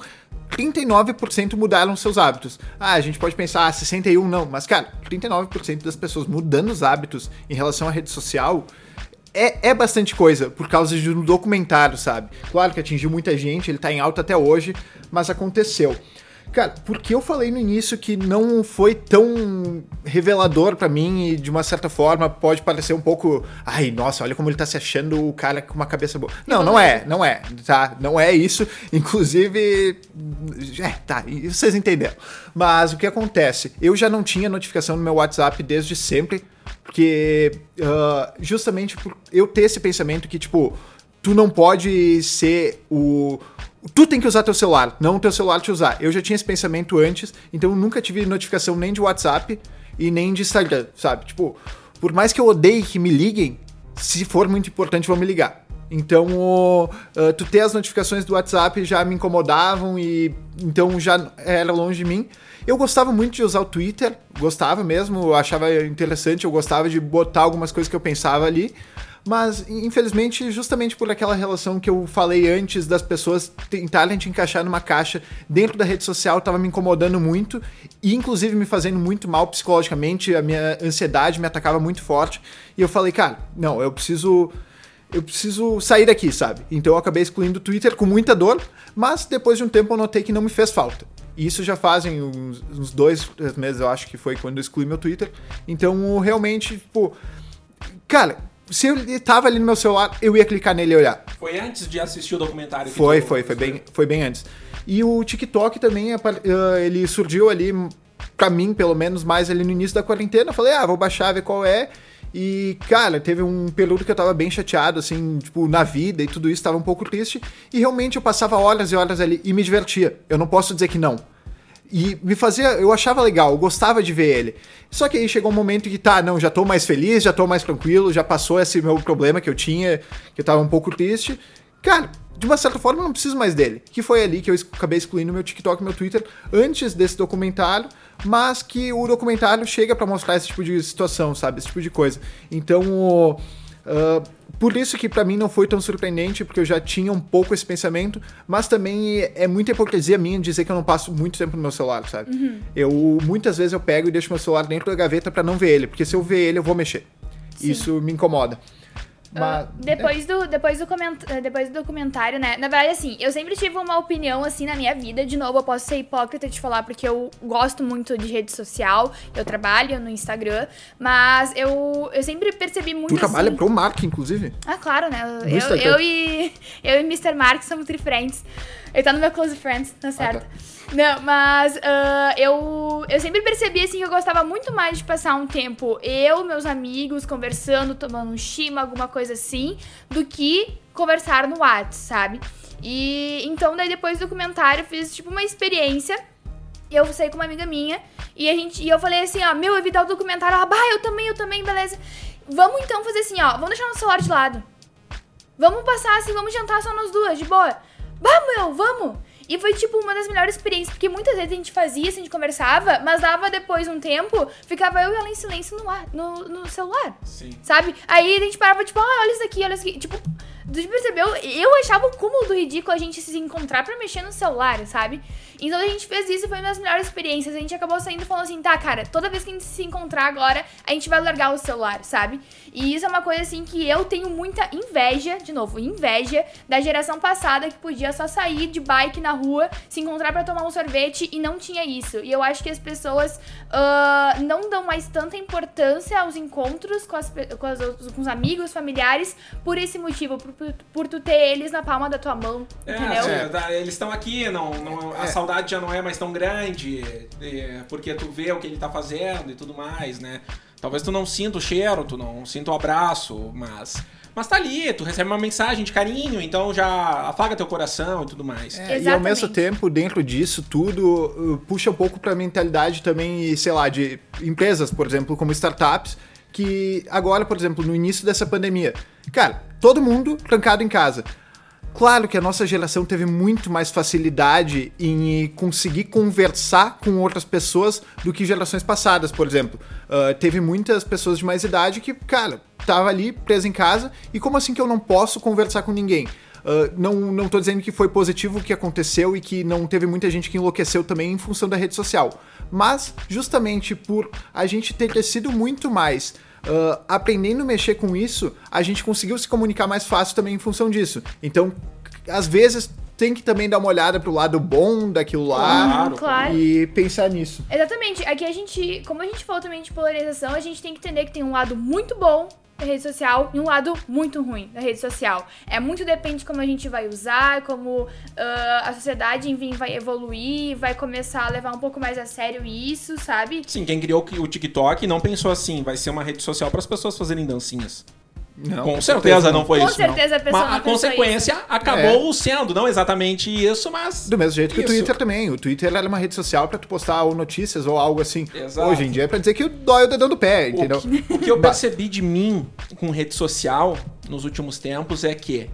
39% mudaram seus hábitos. Ah, a gente pode pensar, ah, 61 não, mas cara, 39% das pessoas mudando os hábitos em relação à rede social é, é bastante coisa, por causa de um documentário, sabe? Claro que atingiu muita gente, ele tá em alta até hoje, mas aconteceu. Cara, porque eu falei no início que não foi tão revelador pra mim e de uma certa forma pode parecer um pouco, ai, nossa, olha como ele tá se achando o cara com uma cabeça boa. Não, não é, não é, tá? Não é isso. Inclusive, é, tá, vocês entenderam. Mas o que acontece? Eu já não tinha notificação no meu WhatsApp desde sempre, porque ah, justamente por eu ter esse pensamento que, tipo, tu não pode ser o. Tu tem que usar teu celular, não teu celular te usar. Eu já tinha esse pensamento antes, então eu nunca tive notificação nem de WhatsApp e nem de Instagram, sabe? Tipo, por mais que eu odeie que me liguem, se for muito importante, vão me ligar. Então, ah, tu ter as notificações do WhatsApp já me incomodavam e então já era longe de mim. Eu gostava muito de usar o Twitter, gostava mesmo, achava interessante, eu gostava de botar algumas coisas que eu pensava ali. Mas, infelizmente, justamente por aquela relação que eu falei antes das pessoas tentarem te encaixar numa caixa dentro da rede social, tava me incomodando muito e, inclusive, me fazendo muito mal psicologicamente. A minha ansiedade me atacava muito forte. E eu falei, cara, não, eu preciso. Eu preciso sair daqui, sabe? Então eu acabei excluindo o Twitter com muita dor, mas depois de um tempo eu notei que não me fez falta. E isso já fazem uns, uns dois meses, eu acho que foi quando eu excluí meu Twitter. Então, realmente, tipo. Cara, se ele tava ali no meu celular, eu ia clicar nele e olhar.
Foi antes de assistir o documentário?
Foi, foi, foi bem, foi bem antes. E o TikTok também, ah, ele surgiu ali, pra mim, pelo menos, mais ali no início da quarentena. Eu falei, ah, vou baixar, ver qual é. E, cara, teve um período que eu tava bem chateado, assim, tipo, na vida e tudo isso, tava um pouco triste. E realmente eu passava horas e horas ali e me divertia. Eu não posso dizer que não. E me fazia, eu achava legal, eu gostava de ver ele. Só que aí chegou um momento que tá, não, já tô mais feliz, já tô mais tranquilo, já passou esse meu problema que eu tinha, que eu tava um pouco triste. cara, de uma certa forma eu não preciso mais dele. Que foi ali que eu acabei excluindo meu TikTok e meu Twitter antes desse documentário, mas que o documentário chega pra mostrar esse tipo de situação, sabe? Esse tipo de coisa. Então, ah, por isso que pra mim não foi tão surpreendente, porque eu já tinha um pouco esse pensamento, mas também é muita hipocrisia minha dizer que eu não passo muito tempo no meu celular, sabe? Eu muitas vezes eu pego e deixo meu celular dentro da gaveta pra não ver ele, porque se eu ver ele eu vou mexer.
Sim.
Isso me incomoda.
Ah,
Mas,
depois, do, depois, do coment... eh, depois do documentário, né? Na verdade, assim, eu sempre tive uma opinião assim na minha vida. De novo, eu posso ser hipócrita de falar porque eu gosto muito de rede social, eu trabalho no Instagram, mas eu, eu sempre percebi muito.
tu trabalha
assim...
pro Mark, inclusive?
Ah, claro, né? Eu,
Instagram.
eu, e, eu e Mr. Mark somos trifriends. Ele tá no meu close friends, tá certo. Não, mas ah, eu, eu sempre percebi assim que eu gostava muito mais de passar um tempo eu, meus amigos, conversando, tomando um chima, alguma coisa assim, do que conversar no WhatsApp, sabe? E então daí depois do documentário eu fiz tipo uma experiência e eu saí com uma amiga minha e a gente e eu falei assim, ó, meu, eu vi dar o documentário, ela, bah, eu também, eu também, beleza. Vamos então fazer assim, ó, vamos deixar nosso celular de lado. Vamos passar assim, vamos jantar só nós duas, de boa. Vamos, meu, vamos! E foi, tipo, uma das melhores experiências, porque muitas vezes a gente fazia, assim, a gente conversava, mas dava depois um tempo, ficava eu e ela em silêncio no, ar, no, no celular,
Sim.
sabe? Aí a gente parava, tipo, ah, olha isso aqui, olha isso aqui. Tipo, tu percebeu? Eu achava o cúmulo do ridículo a gente se encontrar pra mexer no celular, sabe? Então a gente fez isso e foi uma das melhores experiências. A gente acabou saindo falando assim, tá, cara, toda vez que a gente se encontrar agora, a gente vai largar o celular, sabe? E isso é uma coisa assim que eu tenho muita inveja, de novo, inveja da geração passada que podia só sair de bike na rua, se encontrar pra tomar um sorvete e não tinha isso. E eu acho que as pessoas ah, não dão mais tanta importância aos encontros com, as com, as com os amigos, familiares, por esse motivo, por, por, por tu ter eles na palma da tua mão,
É,
entendeu?
assim, tá, eles estão aqui, não, não- a
É.
saudade já não é mais tão grande, é, porque tu vê o que ele tá fazendo e tudo mais, né? Talvez tu não sinta o cheiro, tu não sinta o abraço, mas. Mas tá ali, tu recebe uma mensagem de carinho, então já afaga teu coração e tudo mais.
É, e ao mesmo tempo, dentro disso tudo, uh, puxa um pouco pra mentalidade também, sei lá, de empresas, por exemplo, como startups, que agora, por exemplo, no início dessa pandemia, cara, todo mundo trancado em casa. Claro que a nossa geração teve muito mais facilidade em conseguir conversar com outras pessoas do que gerações passadas, por exemplo. Ah, teve muitas pessoas de mais idade que, cara, tava ali presa em casa e como assim que eu não posso conversar com ninguém? Ah, não, não tô dizendo que foi positivo o que aconteceu e que não teve muita gente que enlouqueceu também em função da rede social. Mas, justamente por a gente ter crescido muito mais ah, aprendendo a mexer com isso, a gente conseguiu se comunicar mais fácil também em função disso. Então, às vezes, tem que também dar uma olhada pro lado bom daquilo lá
Claro,
claro.
e pensar nisso.
Exatamente. Aqui a gente, como a gente falou também de polarização, a gente tem que entender que tem um lado muito bom da rede social e um lado muito ruim da rede social. É muito depende de como a gente vai usar, como ah, a sociedade, enfim, vai evoluir, vai começar a levar um pouco mais a sério isso, sabe?
Sim, quem criou o TikTok não pensou assim, vai ser uma rede social para as pessoas fazerem dancinhas.
Não,
com certeza não foi
Com
isso.
certeza
não.
a pessoa
Mas
não
a consequência acabou sendo, não exatamente isso, mas.
Do mesmo jeito que
Isso.
o Twitter também. O Twitter era uma rede social pra tu postar ou notícias ou algo assim.
Exato.
Hoje em dia é pra dizer que dói o dedão do pé, entendeu?
O que, o que eu percebi de mim com rede social nos últimos tempos é que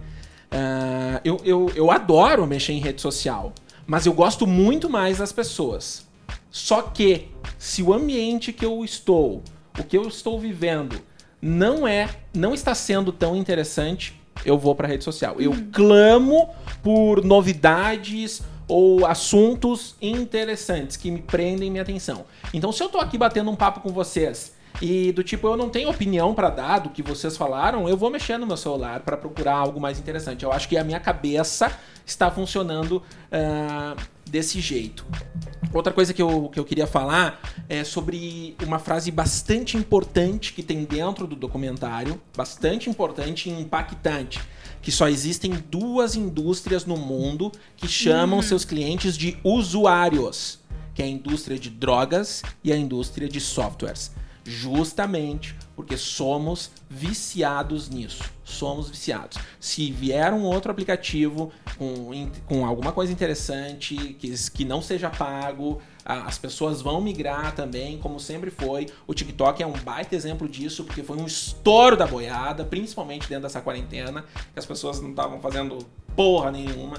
ah, eu, eu, eu adoro mexer em rede social, mas eu gosto muito mais das pessoas. Só que se o ambiente que eu estou, o que eu estou vivendo, não é, não está sendo tão interessante, eu vou para rede social. Eu clamo por novidades ou assuntos interessantes que me prendem minha atenção. Então, se eu tô aqui batendo um papo com vocês e do tipo eu não tenho opinião pra dar do que vocês falaram, eu vou mexer no meu celular pra procurar algo mais interessante. Eu acho que a minha cabeça está funcionando ah, desse jeito. Outra coisa que eu, que eu queria falar é sobre uma frase bastante importante que tem dentro do documentário, bastante importante e impactante, que só existem duas indústrias no mundo que chamam seus clientes de usuários, que é a indústria de drogas e a indústria de softwares. Justamente porque somos viciados nisso. Somos viciados. Se vier um outro aplicativo com, com alguma coisa interessante, que, que não seja pago, as pessoas vão migrar também, como sempre foi. O TikTok é um baita exemplo disso, porque foi um estouro da boiada, principalmente dentro dessa quarentena, que as pessoas não estavam fazendo porra nenhuma.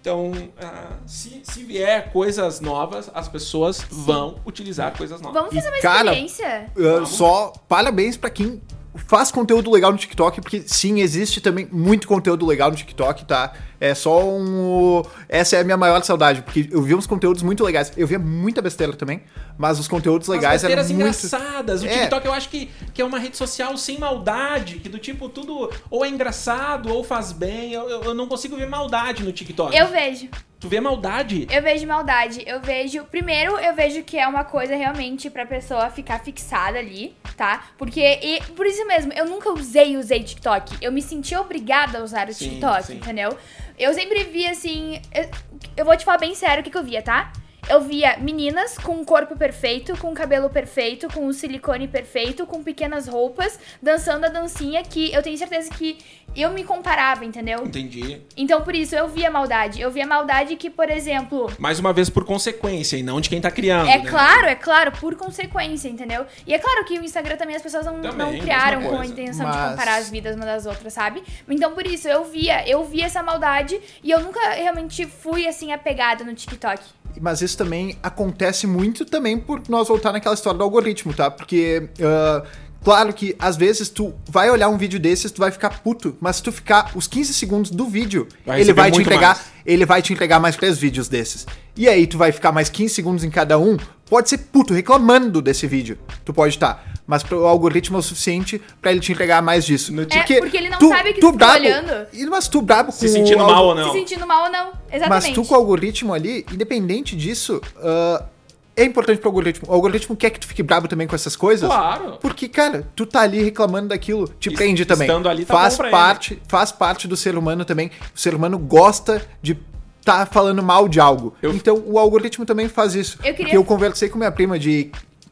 Então, ah, se, se vier coisas novas, as pessoas vão utilizar coisas novas.
Vamos fazer uma
cara,
experiência?
Uh, só parabéns pra quem faz conteúdo legal no TikTok, porque sim, existe também muito conteúdo legal no TikTok, tá? É só um. Essa é a minha maior saudade, porque eu vi uns conteúdos muito legais. Eu via muita besteira também, mas os conteúdos legais
As
eram
besteiras
muito.
engraçadas. O
É.
TikTok eu acho que, que é uma rede social sem maldade, que do tipo, tudo ou é engraçado ou faz bem. Eu, eu, eu não consigo ver maldade no TikTok.
Eu vejo.
Tu vê maldade?
Eu vejo maldade. Eu vejo. Primeiro, eu vejo que é uma coisa realmente pra pessoa ficar fixada ali, tá? Porque. E, por isso mesmo, eu nunca usei usei TikTok. Eu me senti obrigada a usar o
Sim,
TikTok,
sim.
entendeu? Eu sempre vi assim. Eu, eu vou te falar bem sério o que, que eu via, tá? Eu via meninas com um corpo perfeito, com um cabelo perfeito, com um silicone perfeito, com pequenas roupas, dançando a dancinha que eu tenho certeza que eu me comparava, entendeu?
Entendi.
Então por isso eu via maldade. Eu via maldade que, por exemplo,
Mais uma vez por consequência e não de quem tá criando.
é
né?
claro, é claro, por consequência, entendeu? E é claro que o Instagram também as pessoas não,
Também,
não criaram com a intenção de
Mas-
comparar as vidas uma das outras, sabe? Então por isso eu via, eu via essa maldade e eu nunca realmente fui assim apegada no TikTok.
Mas isso também acontece muito também por nós voltar naquela história do algoritmo, tá? Porque, ah, claro que às vezes tu vai olhar um vídeo desses, tu vai ficar puto, mas se tu ficar os 15 segundos do vídeo,
Vai
ele vai te entregar,
mais.
ele vai te entregar mais três vídeos desses. E aí tu vai ficar mais 15 segundos em cada um, pode ser puto reclamando desse vídeo. Tu pode estar, mas pro algoritmo é o suficiente pra ele te entregar mais disso.
No
É, porque ele não sabe que tu tá olhando.
e- Mas tu brabo
Se
com
sentindo
o
mal ou não.
Se sentindo mal ou não. Exatamente.
mas tu com o algoritmo ali, independente disso, ah, é importante pro algoritmo. O algoritmo quer que tu fique brabo também com essas coisas.
Claro.
Porque, cara, tu tá ali reclamando daquilo, te prende também.
estando ali tá
faz
bom pra
parte, faz parte do ser humano também. O ser humano gosta de tá falando mal de algo.
Eu-
Então o algoritmo também faz isso.
Eu queria-
Porque eu conversei com minha prima de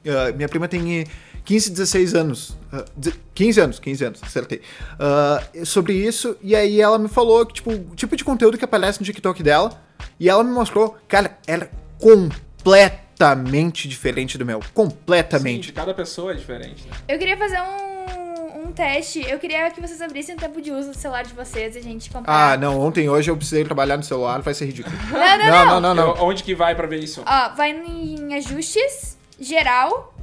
ah, minha prima tem 15, 16 anos. ah, de- 15 anos, 15 anos, acertei. Ah, sobre isso, e aí ela me falou que, tipo, o tipo de conteúdo que aparece no TikTok dela. E ela me mostrou, cara, era completamente diferente do meu.
Sim,
Completamente.
de cada pessoa é diferente. né?
Eu queria fazer um, um teste. Eu queria que vocês abrissem o tempo de uso do celular de vocês e a gente comparar.
Ah, não, ontem, hoje eu precisei trabalhar no celular, vai ser ridículo.
Não, não, não.
não, não, não.
Eu- onde que vai pra ver isso?
Ó, vai em ajustes, geral.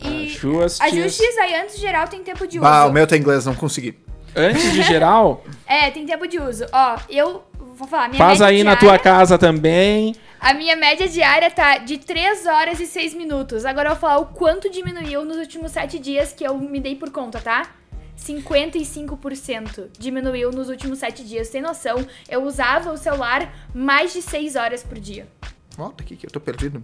E
Ajustes.
ajustes, aí antes de geral tem tempo de uso.
Bah, o meu tá em inglês, não consegui.
Antes de geral,
É, tem tempo de uso. Ó, eu vou falar, minha
faz
média
aí na
diária,
tua casa também.
A minha média diária tá de 3 horas e 6 minutos. Agora eu vou falar o quanto diminuiu nos últimos 7 dias que eu me dei por conta, tá? 55% diminuiu nos últimos 7 dias. Sem noção, eu usava o celular mais de 6 horas por dia.
Volta aqui que eu tô perdido.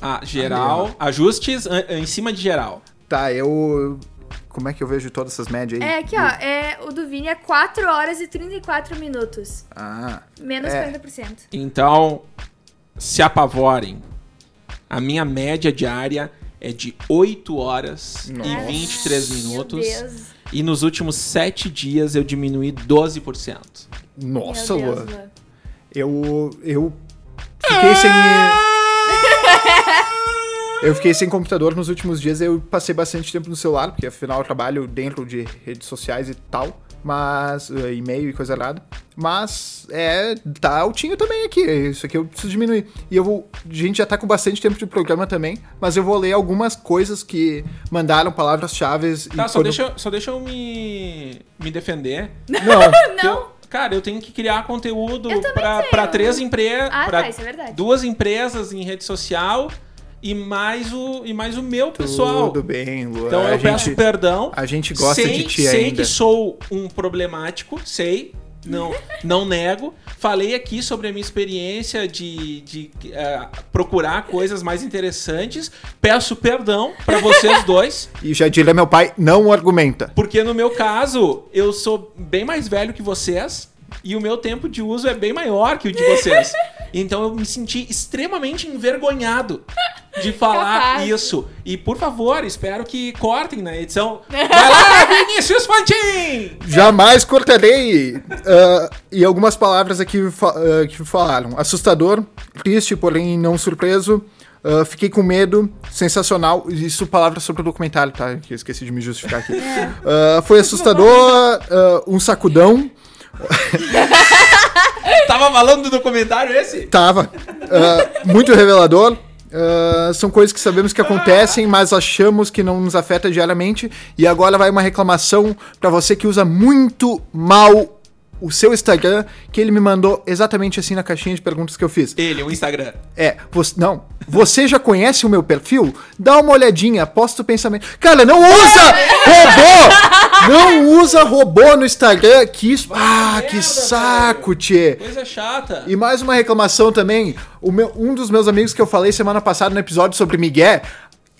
Ah, geral. Ajustes an- em cima de geral.
Tá, eu. Como é que eu vejo todas essas médias aí?
É, aqui ó, é, o do Vini é 4 horas e 34 minutos.
Ah.
Menos
É.
40%.
Então, se apavorem. A minha média diária é de 8 horas
Nossa.
e 23
Meu
minutos.
Deus.
E nos últimos 7 dias eu diminuí 12%.
Nossa,
Meu Deus,
Luan.
Luan.
Eu. Eu. Fiquei sem. Eu fiquei sem computador nos últimos dias. Eu passei bastante tempo no celular, porque afinal eu trabalho dentro de redes sociais e tal. Mas. eh, e-mail e coisa nada. Mas. É. Tá altinho também aqui. Isso aqui eu preciso diminuir. E eu vou. A gente já tá com bastante tempo de programa também. Mas eu vou ler algumas coisas que mandaram palavras-chave.
Tá, só, deixa, eu- só deixa eu me, me defender.
Não.
Que eu- cara, eu tenho que criar conteúdo pra, pra três empresas.
Ah, tá, isso é verdade.
Duas empresas em rede social e mais o, e mais o meu pessoal.
Tudo bem, Luan.
Então
a
eu peço
gente,
perdão.
a gente gosta
sei,
de ti
sei
ainda.
que sou um problemático, sei. Não, não nego. Falei aqui sobre a minha experiência de, de eh, procurar coisas mais interessantes. Peço perdão pra vocês dois,
E já diria meu pai, não argumenta.
porque no meu caso eu sou bem mais velho que vocês e o meu tempo de uso é bem maior que o de vocês. Então eu me senti extremamente envergonhado de falar
Capaz.
isso. E por favor, espero que cortem na edição. Vai lá, Vinícius Fantin!
Jamais cortarei. Ah, e algumas palavras aqui fa- ah, que falaram. Assustador, triste, porém não surpreso. Ah, fiquei com medo, sensacional. Isso palavras sobre o documentário, tá? Que eu esqueci de me justificar aqui. Ah, foi assustador, um sacudão.
Tava falando do documentário esse?
Tava. Ah, muito revelador. Ah, são coisas que sabemos que acontecem, mas achamos que não nos afeta diariamente. E agora vai uma reclamação pra você que usa muito mal o seu Instagram, que ele me mandou exatamente assim na caixinha de perguntas que eu fiz.
Ele, o Instagram.
É, você, não. Você já conhece o meu perfil? Dá uma olhadinha, posta o pensamento. Cara, não usa robô! Não usa robô no Instagram, que isso. Ah, que saco, tchê.
Coisa chata.
E mais uma reclamação também. O meu, um dos meus amigos que eu falei semana passada no episódio sobre Miguel,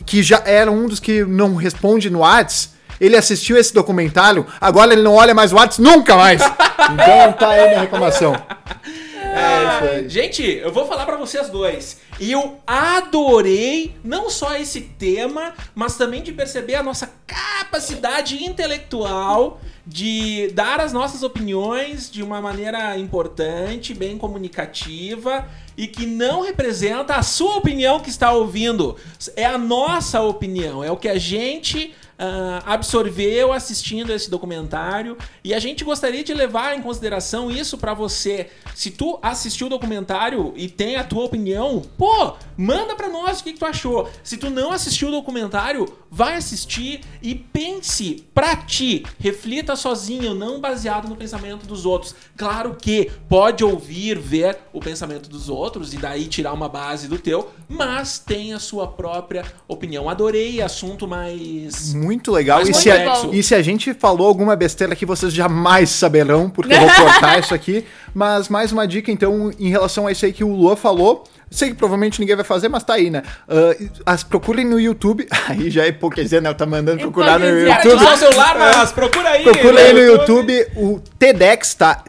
que já era um dos que não responde no Whats, ele assistiu esse documentário, agora ele não olha mais o Whats nunca mais. Então tá aí a minha reclamação. É aí.
Gente, eu vou falar pra vocês dois. Eu adorei não só esse tema, mas também de perceber a nossa capacidade intelectual de dar as nossas opiniões de uma maneira importante, bem comunicativa e que não representa a sua opinião que está ouvindo. É a nossa opinião, é o que a gente ah, absorveu assistindo esse documentário e a gente gostaria de levar em consideração isso pra você. Se tu assistiu o documentário e tem a tua opinião, pô, manda pra nós o que, que tu achou. Se tu não assistiu o documentário, vai assistir e pense pra ti, reflita sozinho, não baseado no pensamento dos outros. Claro que pode ouvir, ver o pensamento dos outros e daí tirar uma base do teu, mas tem a sua própria opinião. Adorei assunto mais
Muito legal.
Mas
E
muito
se, a,
complexo.
e se a gente falou alguma besteira aqui, vocês jamais saberão, porque eu vou cortar isso aqui. Mas mais uma dica, então, em relação a isso aí que o Luan falou. Sei que provavelmente ninguém vai fazer, mas tá aí, né? Ah, as, procurem no YouTube. Aí já é hipocrisia, né? Tá mandando procurar no YouTube.
o celular, mas procura aí.
Procura aí no YouTube o TEDx, tá?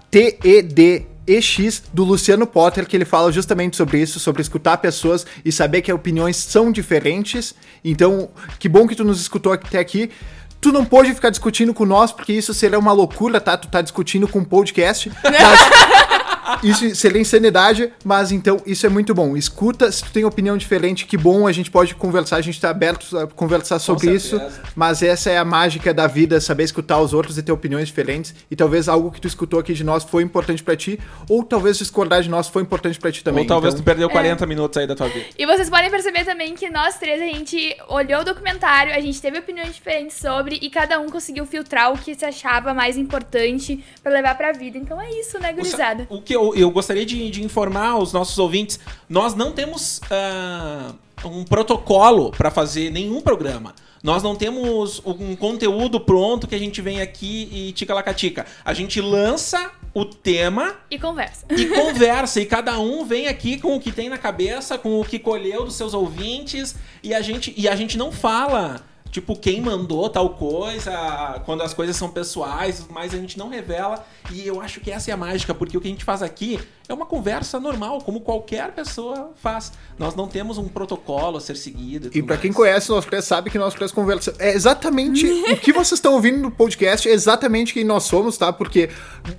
T-E-D-E-X, do Luciano Potter, que ele fala justamente sobre isso, sobre escutar pessoas e saber que opiniões são diferentes. Então, que bom que tu nos escutou até aqui. Tu não pode ficar discutindo com nós, porque isso seria uma loucura, tá? Tu tá discutindo com um podcast. Mas isso seria insanidade, mas então isso é muito bom. Escuta, se tu tem opinião diferente, que bom, a gente pode conversar, a gente tá aberto a conversar sobre isso. Mas essa é a mágica da vida, saber escutar os outros e ter opiniões diferentes. E talvez algo que tu escutou aqui de nós foi importante pra ti, ou talvez discordar de nós foi importante pra ti também.
Ou talvez
Então,
tu perdeu 40 minutos aí da tua vida.
E vocês podem perceber também que nós três, a gente olhou o documentário, a gente teve opiniões diferentes sobre e cada um conseguiu filtrar o que se achava mais importante pra levar pra vida. Então é isso, né, gurizada?
O que eu, eu gostaria de, de informar os nossos ouvintes, nós não temos ah, um protocolo para fazer nenhum programa. Nós não temos um conteúdo pronto que a gente vem aqui e tica lacatica. A gente lança o tema
E conversa.
e conversa e cada um vem aqui com o que tem na cabeça, com o que colheu dos seus ouvintes e a gente e a gente não fala tipo quem mandou tal coisa, quando as coisas são pessoais, mas a gente não revela. E eu acho que essa é a mágica, porque o que a gente faz aqui é uma conversa normal, como qualquer pessoa faz. Nós não temos um protocolo a ser seguido.
E
tudo
pra quem conhece nós três sabe que nós três conversamos. É exatamente o que vocês estão ouvindo no podcast, é exatamente quem nós somos, tá? Porque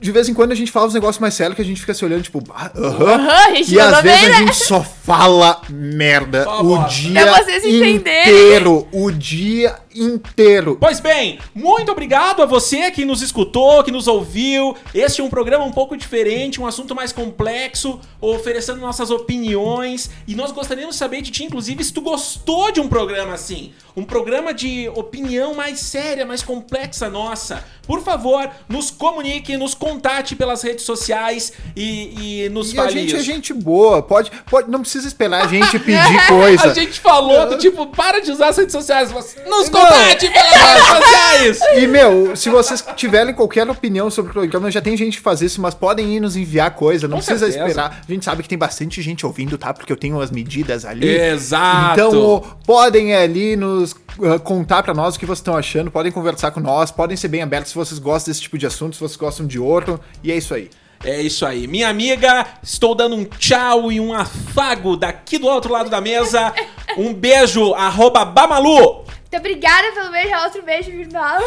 de vez em quando a gente fala uns negócios mais sérios que a gente fica se olhando, tipo, ah, aham.
Aham, a gente
E às vezes
bem,
a
né?
gente só fala merda
Só
o
bosta.
dia
Pra vocês entenderem.
inteiro. O dia inteiro.
Pois bem, muito obrigado a você que nos escutou, que nos ouviu. Este é um programa um pouco diferente, um assunto mais complexo, oferecendo nossas opiniões. E nós gostaríamos de saber de ti, inclusive, se tu gostou de um programa assim. Um programa de opinião mais séria, mais complexa nossa. Por favor, nos comunique, nos contate pelas redes sociais e, e nos
E a
fale
gente é
isso.
gente boa, pode, pode, não precisa esperar a gente pedir coisa.
A gente falou do tipo, para de usar as redes sociais, mas nos contate pelas redes sociais!
E, meu, se vocês tiverem qualquer opinião sobre o programa, já tem gente que faz isso, mas podem ir nos enviar coisa, não
Com
precisa
certeza.
esperar. A gente sabe que tem bastante gente ouvindo, tá? Porque eu tenho as medidas ali.
Exato!
Então, podem ali nos uh, contar pra nós o que vocês estão achando, podem conversar com nós, podem ser bem abertos se vocês gostam desse tipo de assunto, se vocês gostam de outro, e é isso aí.
É isso aí. Minha amiga, estou dando um tchau e um afago daqui do outro lado da mesa. Um beijo, arroba Bamalu.
Muito obrigada pelo beijo, outro beijo virtual.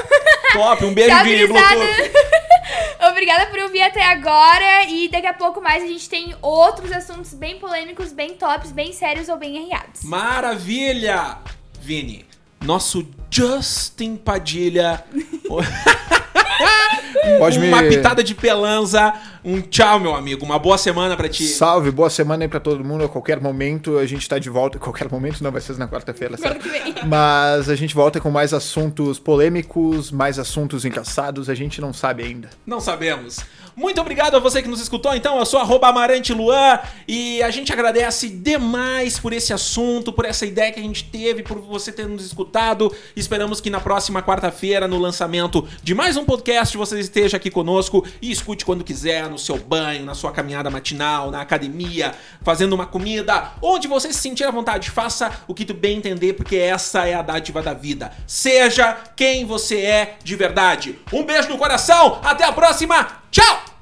Top, um beijo
Tchau,
de.
Obrigada por ouvir até agora. E daqui a pouco mais a gente tem outros assuntos bem polêmicos, bem tops, bem sérios ou bem arreados.
Maravilha! Vini, nosso Justin Padilha.
Pode me-
Uma pitada de pelanza. Um tchau, meu amigo. Uma boa semana pra ti.
Salve, boa semana aí pra todo mundo. A qualquer momento a gente tá de volta. A qualquer momento não, vai ser na quarta-feira,
Quarta
certo? Mas a gente volta com mais assuntos polêmicos, mais assuntos engraçados. A gente não sabe ainda.
Não sabemos. Muito obrigado a você que nos escutou, então. Eu sou arroba Amarante Luan e a gente agradece demais por esse assunto, por essa ideia que a gente teve, por você ter nos escutado. Esperamos que na próxima quarta-feira, no lançamento de mais um podcast, você esteja aqui conosco e escute quando quiser, no seu banho, na sua caminhada matinal, na academia, fazendo uma comida, onde você se sentir à vontade. Faça o que tu bem entender, porque essa é a dádiva da vida. Seja quem você é de verdade. Um beijo no coração, até a próxima, tchau!